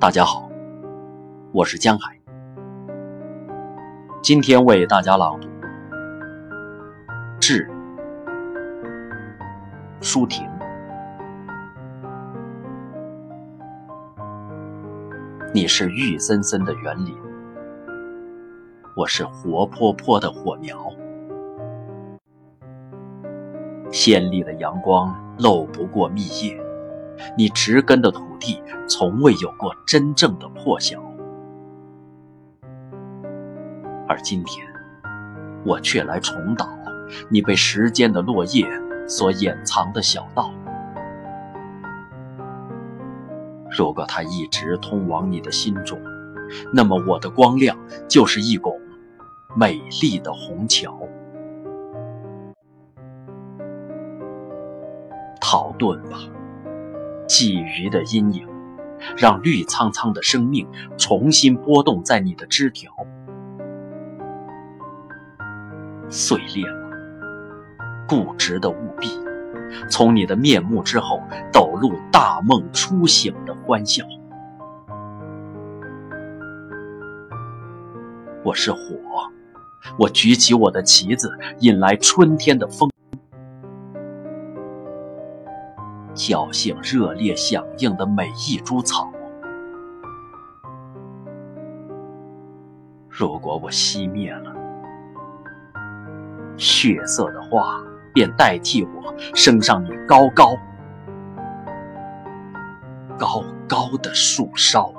大家好，我是江海，今天为大家朗读《致舒婷》。你是郁森森的园林，我是活泼泼的火苗。鲜丽的阳光漏不过密叶，你植根的土地从未有过真正的破晓。而今天，我却来重蹈你被时间的落叶所掩藏的小道。如果它一直通往你的心中，那么我的光亮就是一拱美丽的虹桥。逃遁吧，鲫鱼的阴影，让绿苍苍的生命重新波动在你的枝条。碎裂了，固执的务必，从你的面目之后抖露大梦初醒的欢笑。我是火，我举起我的旗子，引来春天的风，叫醒热烈响应的每一株草。如果我熄灭了，血色的花便代替我升上你高高高高的树梢。